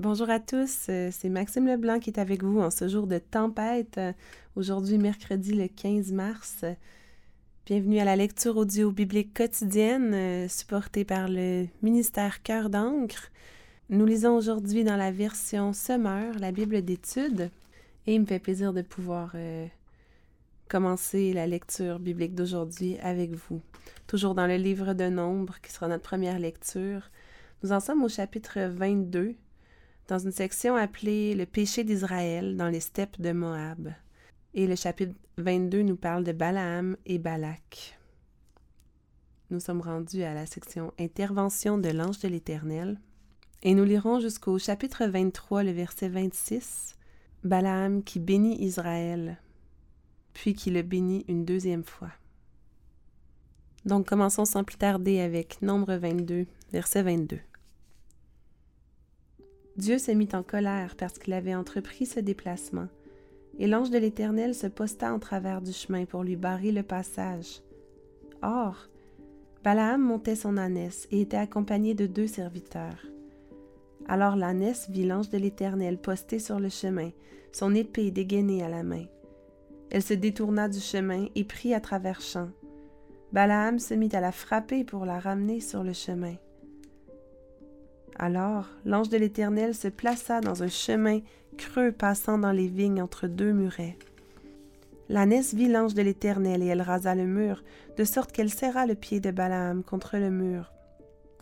Bonjour à tous, euh, c'est Maxime Leblanc qui est avec vous en ce jour de tempête, euh, aujourd'hui mercredi le 15 mars. Bienvenue à la lecture audio biblique quotidienne euh, supportée par le ministère Cœur d'encre. Nous lisons aujourd'hui dans la version Summer la Bible d'études et il me fait plaisir de pouvoir commencer la lecture biblique d'aujourd'hui avec vous. Toujours dans le livre de Nombre qui sera notre première lecture. Nous en sommes au chapitre 22 dans une section appelée Le péché d'Israël dans les steppes de Moab. Et le chapitre 22 nous parle de Balaam et Balak. Nous sommes rendus à la section Intervention de l'ange de l'Éternel. Et nous lirons jusqu'au chapitre 23, le verset 26, Balaam qui bénit Israël, puis qui le bénit une deuxième fois. Donc commençons sans plus tarder avec Nombre 22, verset 22. Dieu se mit en colère parce qu'il avait entrepris ce déplacement, et l'ange de l'Éternel se posta en travers du chemin pour lui barrer le passage. Or, Balaam montait son ânesse et était accompagné de deux serviteurs. Alors l'ânesse vit l'ange de l'Éternel posté sur le chemin, son épée dégainée à la main. Elle se détourna du chemin et prit à travers champs. Balaam se mit à la frapper pour la ramener sur le chemin. Alors l'ange de l'Éternel se plaça dans un chemin creux passant dans les vignes entre deux murets. L'ânesse vit l'ange de l'Éternel et elle rasa le mur, de sorte qu'elle serra le pied de Balaam contre le mur.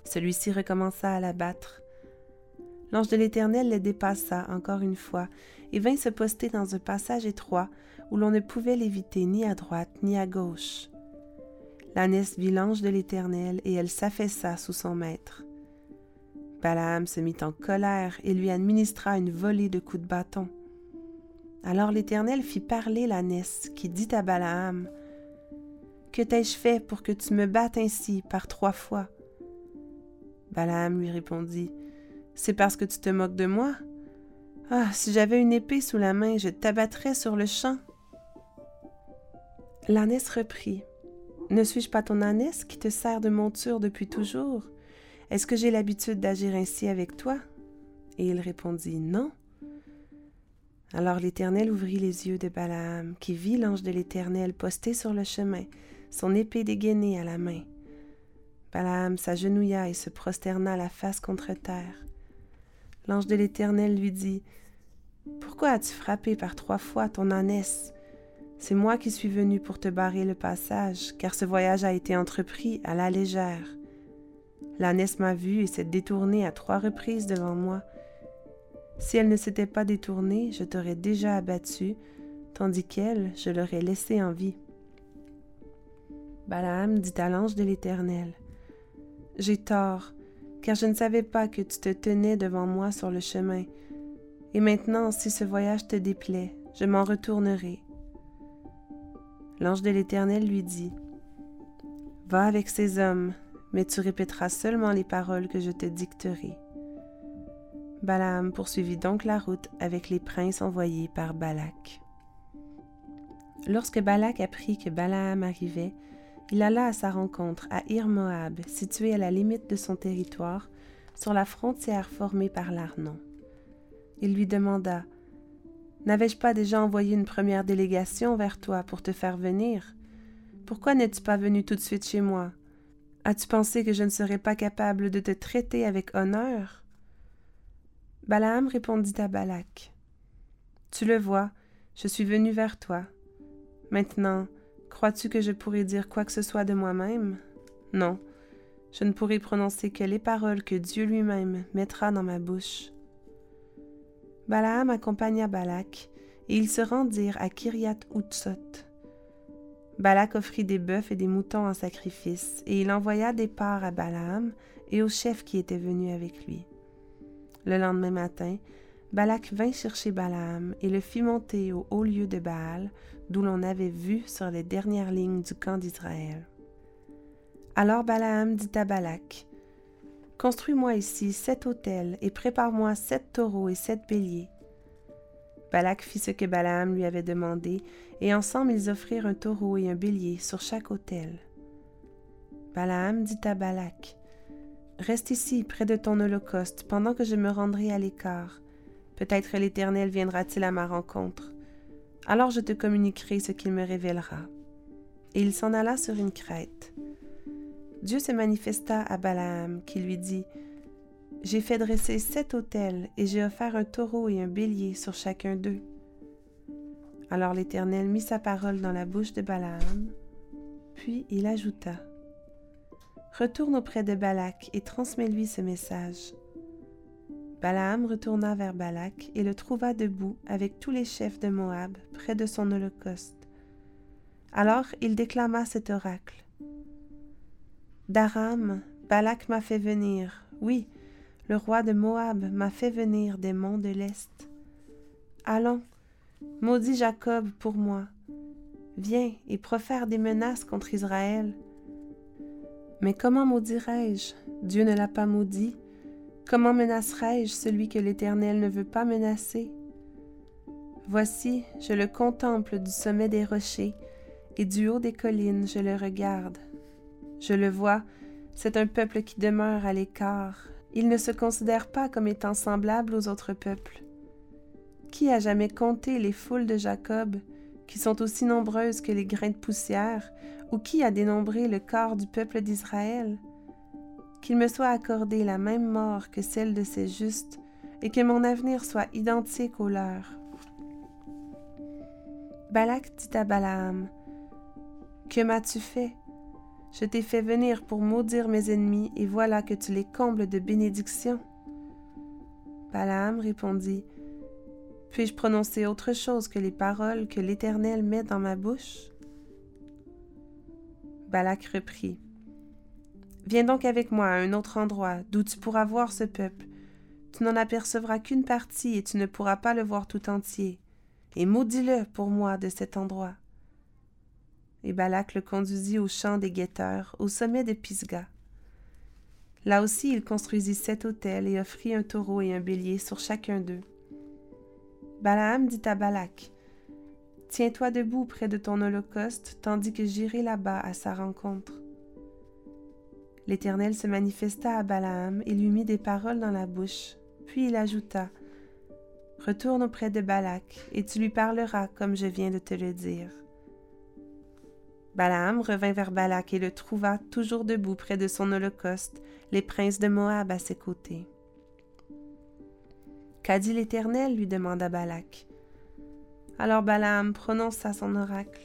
Celui-ci recommença à l'abattre. L'ange de l'Éternel le dépassa encore une fois et vint se poster dans un passage étroit où l'on ne pouvait l'éviter ni à droite ni à gauche. L'ânesse vit l'ange de l'Éternel et elle s'affaissa sous son maître. Balaam se mit en colère et lui administra une volée de coups de bâton. Alors l'Éternel fit parler l'ânesse, qui dit à Balaam Que t'ai-je fait pour que tu me battes ainsi par trois fois? Balaam lui répondit C'est parce que tu te moques de moi Ah, si j'avais une épée sous la main, je t'abattrais sur le champ. L'ânesse reprit Ne suis-je pas ton ânesse qui te sert de monture depuis toujours? Est-ce que j'ai l'habitude d'agir ainsi avec toi? Et il répondit Non. Alors l'Éternel ouvrit les yeux de Balaam, qui vit l'ange de l'Éternel posté sur le chemin, son épée dégainée à la main. Balaam s'agenouilla et se prosterna la face contre terre. L'ange de l'Éternel lui dit Pourquoi as-tu frappé par trois fois ton ânesse? C'est moi qui suis venu pour te barrer le passage, car ce voyage a été entrepris à la légère. L'ânesse m'a vue et s'est détournée à trois reprises devant moi. Si elle ne s'était pas détournée, je t'aurais déjà abattu, tandis qu'elle, je l'aurais laissée en vie. Balaam dit à l'ange de l'Éternel, J'ai tort, car je ne savais pas que tu te tenais devant moi sur le chemin. Et maintenant, si ce voyage te déplaît, je m'en retournerai. L'ange de l'Éternel lui dit, Va avec ces hommes, mais tu répéteras seulement les paroles que je te dicterai. Balaam poursuivit donc la route avec les princes envoyés par Balak. Lorsque Balak apprit que Balaam arrivait, il alla à sa rencontre à Ir-Moab, situé à la limite de son territoire, sur la frontière formée par l'Arnon. Il lui demanda N'avais-je pas déjà envoyé une première délégation vers toi pour te faire venir? Pourquoi n'es-tu pas venu tout de suite chez moi? As-tu pensé que je ne serais pas capable de te traiter avec honneur? Balaam répondit à Balak. Tu le vois, je suis venu vers toi. Maintenant, crois-tu que je pourrais dire quoi que ce soit de moi-même? Non, je ne pourrai prononcer que les paroles que Dieu lui-même mettra dans ma bouche. Balaam accompagna Balak, et ils se rendirent à Kiriath Utsot. Balak offrit des bœufs et des moutons en sacrifice, et il envoya des parts à Balaam et au chef qui était venu avec lui. Le lendemain matin, Balak vint chercher Balaam et le fit monter au haut lieu de Baal, d'où l'on avait vu sur les dernières lignes du camp d'Israël. Alors Balaam dit à Balak, Construis-moi ici sept autels et prépare-moi sept taureaux et sept béliers. Balak fit ce que Balaam lui avait demandé, et ensemble ils offrirent un taureau et un bélier sur chaque autel. Balaam dit à Balak, Reste ici, près de ton holocauste, pendant que je me rendrai à l'écart. Peut-être l'Éternel viendra-t-il à ma rencontre. Alors je te communiquerai ce qu'il me révélera. Et il s'en alla sur une crête. Dieu se manifesta à Balaam, qui lui dit J'ai fait dresser sept autels, et j'ai offert un taureau et un bélier sur chacun d'eux. Alors l'Éternel mit sa parole dans la bouche de Balaam, puis il ajouta Retourne auprès de Balak et transmets-lui ce message. Balaam retourna vers Balak et le trouva debout avec tous les chefs de Moab près de son holocauste. Alors il déclama cet oracle. D'Aram, Balak m'a fait venir, oui, le roi de Moab m'a fait venir des monts de l'Est. Allons, maudis Jacob pour moi, viens et profère des menaces contre Israël. Mais comment maudirais-je? Dieu ne l'a pas maudit, Comment menacerai-je celui que l'Éternel ne veut pas menacer? Voici, je le contemple du sommet des rochers, et du haut des collines je le regarde. Je le vois, c'est un peuple qui demeure à l'écart. Il ne se considère pas comme étant semblable aux autres peuples. Qui a jamais compté les foules de Jacob, qui sont aussi nombreuses que les grains de poussière, ou qui a dénombré le corps du peuple d'Israël? Qu'il me soit accordé la même mort que celle de ces justes, et que mon avenir soit identique au leur. Balak dit à Balaam, Que m'as-tu fait Je t'ai fait venir pour maudire mes ennemis, et voilà que tu les combles de bénédictions. Balaam répondit, Puis-je prononcer autre chose que les paroles que l'Éternel met dans ma bouche? Balak reprit, Viens donc avec moi à un autre endroit, d'où tu pourras voir ce peuple. Tu n'en apercevras qu'une partie et tu ne pourras pas le voir tout entier. Et maudis-le pour moi de cet endroit. Et Balak le conduisit au champ des guetteurs, au sommet de Pisga. Là aussi il construisit sept autels et offrit un taureau et un bélier sur chacun d'eux. Balaam dit à Balak, Tiens-toi debout près de ton holocauste, tandis que j'irai là-bas à sa rencontre. L'Éternel se manifesta à Balaam et lui mit des paroles dans la bouche. Puis il ajouta Retourne auprès de Balak, et tu lui parleras comme je viens de te le dire. Balaam revint vers Balak et le trouva toujours debout près de son holocauste, les princes de Moab à ses côtés. Qu'a dit l'Éternel? lui demanda Balak. Alors Balaam prononça son oracle.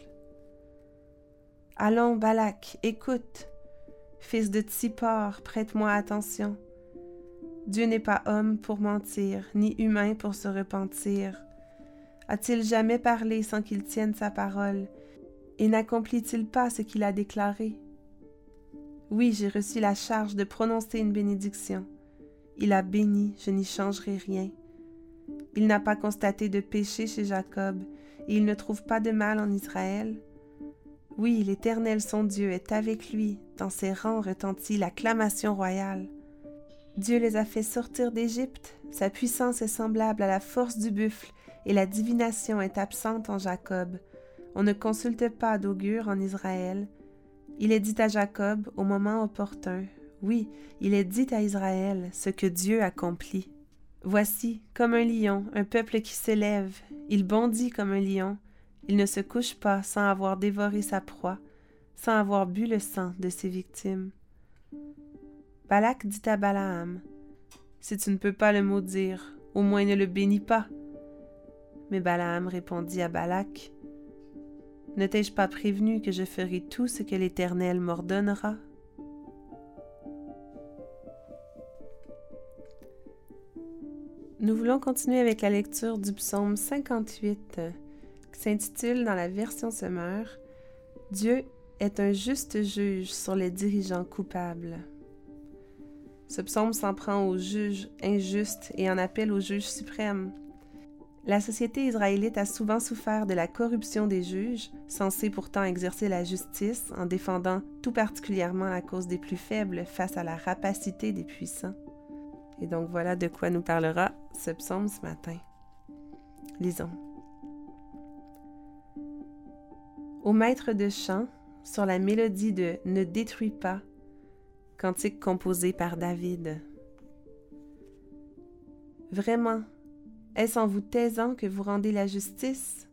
Allons, Balak, écoute. Fils de Tsippor, prête-moi attention. Dieu n'est pas homme pour mentir, ni humain pour se repentir. A-t-il jamais parlé sans qu'il tienne sa parole, et n'accomplit-il pas ce qu'il a déclaré? Oui, j'ai reçu la charge de prononcer une bénédiction. Il a béni, je n'y changerai rien. Il n'a pas constaté de péché chez Jacob, et il ne trouve pas de mal en Israël. Oui, l'Éternel son Dieu est avec lui, dans ses rangs retentit l'acclamation royale. Dieu les a fait sortir d'Égypte, sa puissance est semblable à la force du buffle, et la divination est absente en Jacob. On ne consulte pas d'augure en Israël. Il est dit à Jacob au moment opportun. Oui, il est dit à Israël ce que Dieu accomplit. Voici, comme un lion, un peuple qui s'élève, il bondit comme un lion, il ne se couche pas sans avoir dévoré sa proie, sans avoir bu le sang de ses victimes. Balak dit à Balaam Si tu ne peux pas le maudire, au moins ne le bénis pas. Mais Balaam répondit à Balak Ne t'ai-je pas prévenu que je ferai tout ce que l'Éternel m'ordonnera? Nous voulons continuer avec la lecture du psaume 58 qui s'intitule dans la version Semeur Dieu est un juste juge sur les dirigeants coupables. Ce psaume s'en prend aux juges injustes et en appelle au juge suprême. La société israélite a souvent souffert de la corruption des juges, censés pourtant exercer la justice en défendant tout particulièrement la cause des plus faibles face à la rapacité des puissants. Et donc voilà de quoi nous parlera ce psaume ce matin. Lisons. Au maître de chant, sur la mélodie de Ne détruis pas, Cantique composé par David. Vraiment, est-ce en vous taisant que vous rendez la justice?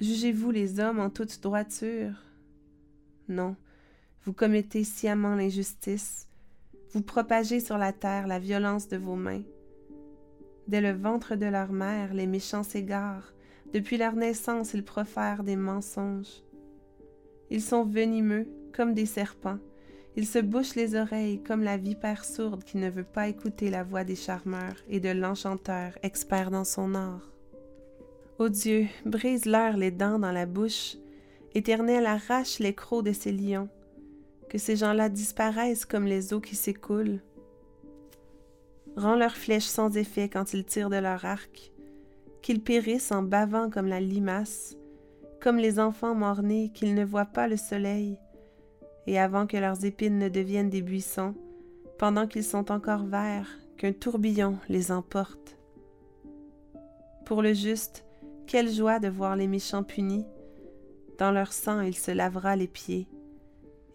Jugez-vous les hommes en toute droiture? Non, vous commettez sciemment l'injustice, vous propagez sur la terre la violence de vos mains. Dès le ventre de leur mère, les méchants s'égarent, depuis leur naissance, ils profèrent des mensonges. Ils sont venimeux comme des serpents, ils se bouchent les oreilles comme la vipère sourde qui ne veut pas écouter la voix des charmeurs et de l'enchanteur expert dans son art. Ô Dieu, brise-leur les dents dans la bouche, Éternel arrache les crocs de ces lions, que ces gens-là disparaissent comme les eaux qui s'écoulent. Rends leurs flèches sans effet quand ils tirent de leur arc, qu'ils périssent en bavant comme la limace, comme les enfants morts-nés qu'ils ne voient pas le soleil, et avant que leurs épines ne deviennent des buissons, pendant qu'ils sont encore verts, qu'un tourbillon les emporte. Pour le juste, quelle joie de voir les méchants punis. Dans leur sang il se lavera les pieds.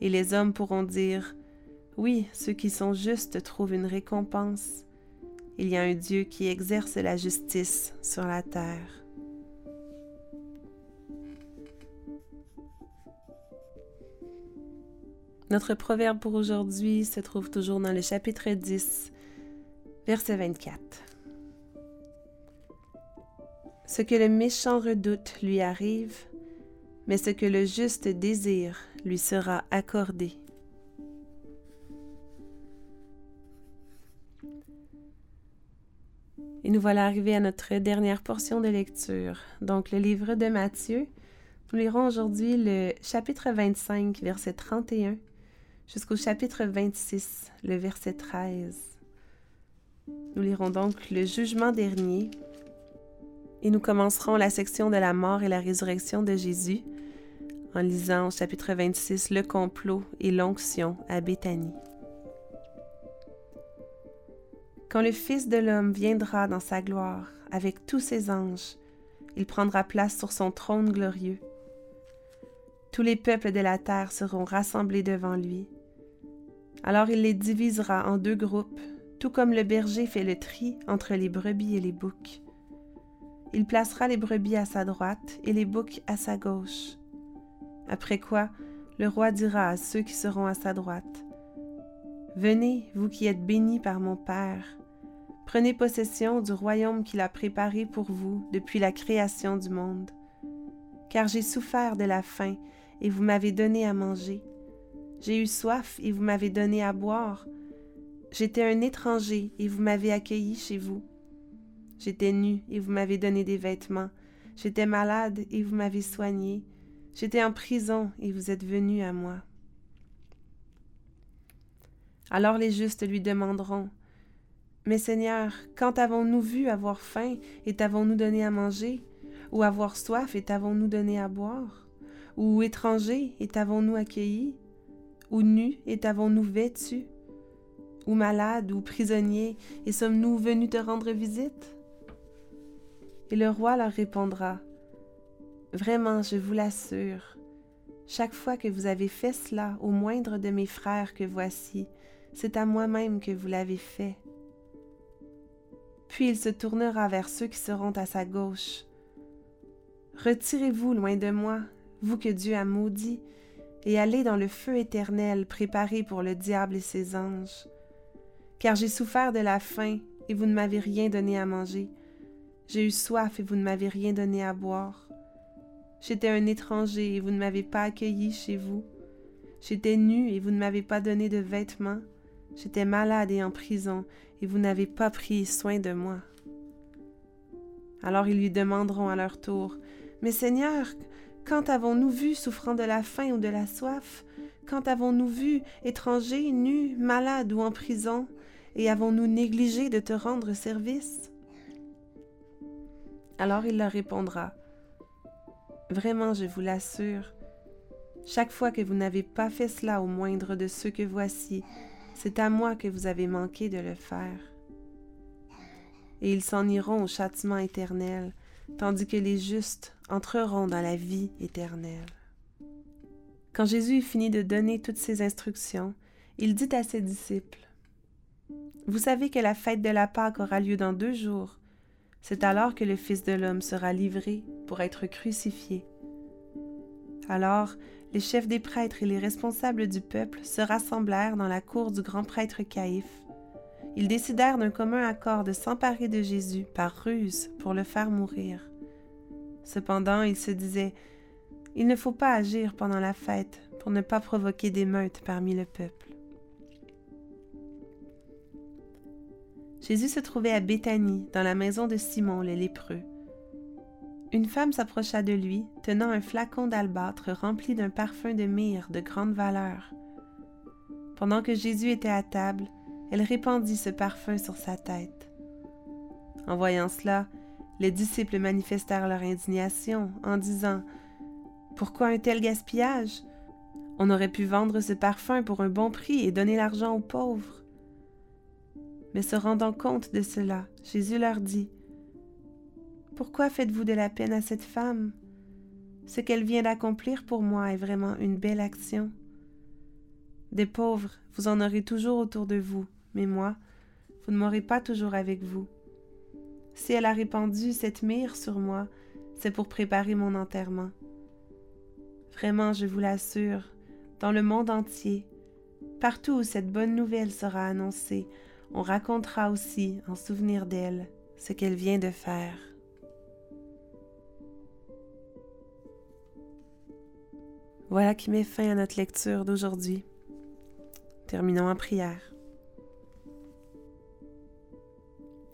Et les hommes pourront dire, Oui, ceux qui sont justes trouvent une récompense. Il y a un Dieu qui exerce la justice sur la terre. Notre proverbe pour aujourd'hui se trouve toujours dans le chapitre 10, verset 24. Ce que le méchant redoute lui arrive, mais ce que le juste désire lui sera accordé. Et nous voilà arrivés à notre dernière portion de lecture, donc le livre de Matthieu. Nous lirons aujourd'hui le chapitre 25, verset 31, jusqu'au chapitre 26, le verset 13. Nous lirons donc le jugement dernier, et nous commencerons la section de la mort et la résurrection de Jésus en lisant au chapitre 26 le complot et l'onction à Béthanie. Quand le Fils de l'homme viendra dans sa gloire avec tous ses anges, il prendra place sur son trône glorieux. Tous les peuples de la terre seront rassemblés devant lui. Alors il les divisera en deux groupes, tout comme le berger fait le tri entre les brebis et les boucs. Il placera les brebis à sa droite et les boucs à sa gauche. Après quoi, le roi dira à ceux qui seront à sa droite, Venez, vous qui êtes bénis par mon Père, prenez possession du royaume qu'il a préparé pour vous depuis la création du monde. Car j'ai souffert de la faim, et vous m'avez donné à manger. J'ai eu soif, et vous m'avez donné à boire. J'étais un étranger, et vous m'avez accueilli chez vous. J'étais nu et vous m'avez donné des vêtements. J'étais malade et vous m'avez soigné. J'étais en prison et vous êtes venu à moi. Alors les justes lui demanderont Mais Seigneur, quand avons-nous vu avoir faim et t'avons-nous donné à manger? Ou avoir soif et t'avons-nous donné à boire? Ou étranger et t'avons-nous accueilli? Ou nu et t'avons-nous vêtu Ou malade ou prisonnier et sommes-nous venus te rendre visite? Et le roi leur répondra, Vraiment, je vous l'assure, chaque fois que vous avez fait cela au moindre de mes frères que voici, c'est à moi-même que vous l'avez fait. Puis il se tournera vers ceux qui seront à sa gauche. Retirez-vous loin de moi, vous que Dieu a maudit, et allez dans le feu éternel préparé pour le diable et ses anges. Car j'ai souffert de la faim, et vous ne m'avez rien donné à manger. J'ai eu soif et vous ne m'avez rien donné à boire. J'étais un étranger et vous ne m'avez pas accueilli chez vous. J'étais nu et vous ne m'avez pas donné de vêtements. J'étais malade et en prison et vous n'avez pas pris soin de moi. Alors ils lui demanderont à leur tour, Mais Seigneur, quand avons-nous vu souffrant de la faim ou de la soif? Quand avons-nous vu étranger, nu, malade ou en prison? Et avons-nous négligé de te rendre service? Alors il leur répondra, Vraiment, je vous l'assure, chaque fois que vous n'avez pas fait cela au moindre de ceux que voici, c'est à moi que vous avez manqué de le faire. Et ils s'en iront au châtiment éternel, tandis que les justes entreront dans la vie éternelle. Quand Jésus eut fini de donner toutes ces instructions, il dit à ses disciples, Vous savez que la fête de la Pâque aura lieu dans deux jours. C'est alors que le Fils de l'homme sera livré pour être crucifié. Alors les chefs des prêtres et les responsables du peuple se rassemblèrent dans la cour du grand prêtre Caïphe. Ils décidèrent d'un commun accord de s'emparer de Jésus par ruse pour le faire mourir. Cependant, ils se disaient Il ne faut pas agir pendant la fête pour ne pas provoquer d'émeutes parmi le peuple. Jésus se trouvait à Béthanie, dans la maison de Simon le lépreux. Une femme s'approcha de lui, tenant un flacon d'albâtre rempli d'un parfum de myrrhe de grande valeur. Pendant que Jésus était à table, elle répandit ce parfum sur sa tête. En voyant cela, les disciples manifestèrent leur indignation en disant Pourquoi un tel gaspillage? On aurait pu vendre ce parfum pour un bon prix et donner l'argent aux pauvres. Mais se rendant compte de cela, Jésus leur dit pourquoi faites-vous de la peine à cette femme? Ce qu'elle vient d'accomplir pour moi est vraiment une belle action. Des pauvres, vous en aurez toujours autour de vous, mais moi, vous ne m'aurez pas toujours avec vous. Si elle a répandu cette myrrhe sur moi, c'est pour préparer mon enterrement. Vraiment, je vous l'assure, dans le monde entier, partout où cette bonne nouvelle sera annoncée, on racontera aussi, en souvenir d'elle, ce qu'elle vient de faire. Voilà qui met fin à notre lecture d'aujourd'hui. Terminons en prière.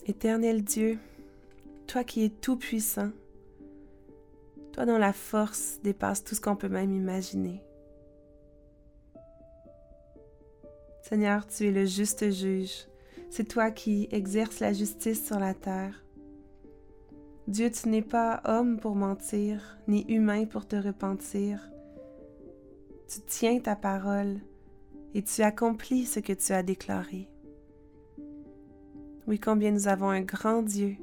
Éternel Dieu, toi qui es tout-puissant, toi dont la force dépasse tout ce qu'on peut même imaginer. Seigneur, tu es le juste juge. C'est toi qui exerces la justice sur la terre. Dieu, tu n'es pas homme pour mentir, ni humain pour te repentir tu tiens ta parole et tu accomplis ce que tu as déclaré. Oui, combien nous avons un grand Dieu.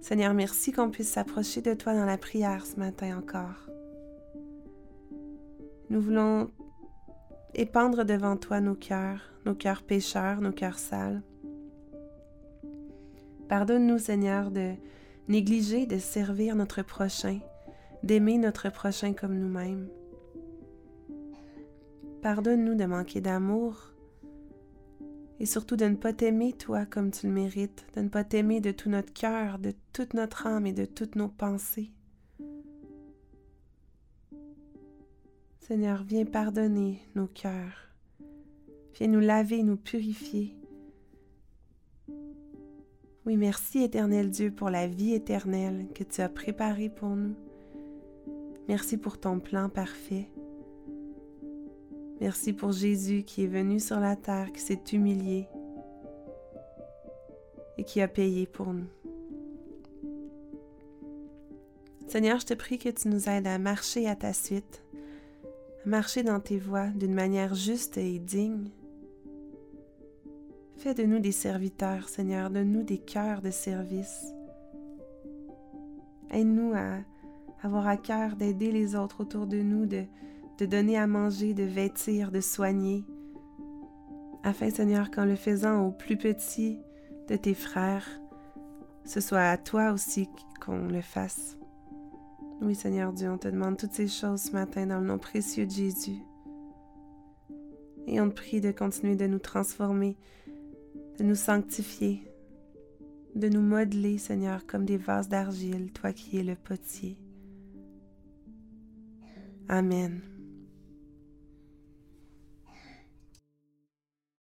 Seigneur, merci qu'on puisse s'approcher de toi dans la prière ce matin encore. Nous voulons épandre devant toi nos cœurs, nos cœurs pécheurs, nos cœurs sales. Pardonne-nous, Seigneur, de négliger de servir notre prochain, d'aimer notre prochain comme nous-mêmes. Pardonne-nous de manquer d'amour et surtout de ne pas t'aimer toi comme tu le mérites, de ne pas t'aimer de tout notre cœur, de toute notre âme et de toutes nos pensées. Seigneur, viens pardonner nos cœurs. Viens nous laver, nous purifier. Oui, merci éternel Dieu pour la vie éternelle que tu as préparée pour nous. Merci pour ton plan parfait. Merci pour Jésus qui est venu sur la terre, qui s'est humilié et qui a payé pour nous. Seigneur, je te prie que tu nous aides à marcher à ta suite, à marcher dans tes voies d'une manière juste et digne. Fais de nous des serviteurs, Seigneur, de nous des cœurs de service. Aide-nous à avoir à cœur d'aider les autres autour de nous, de, de donner à manger, de vêtir, de soigner, afin, Seigneur, qu'en le faisant au plus petit de tes frères, ce soit à toi aussi qu'on le fasse. Oui, Seigneur Dieu, on te demande toutes ces choses ce matin dans le nom précieux de Jésus. Et on te prie de continuer de nous transformer, de nous sanctifier, de nous modeler, Seigneur, comme des vases d'argile, toi qui es le potier. Amen.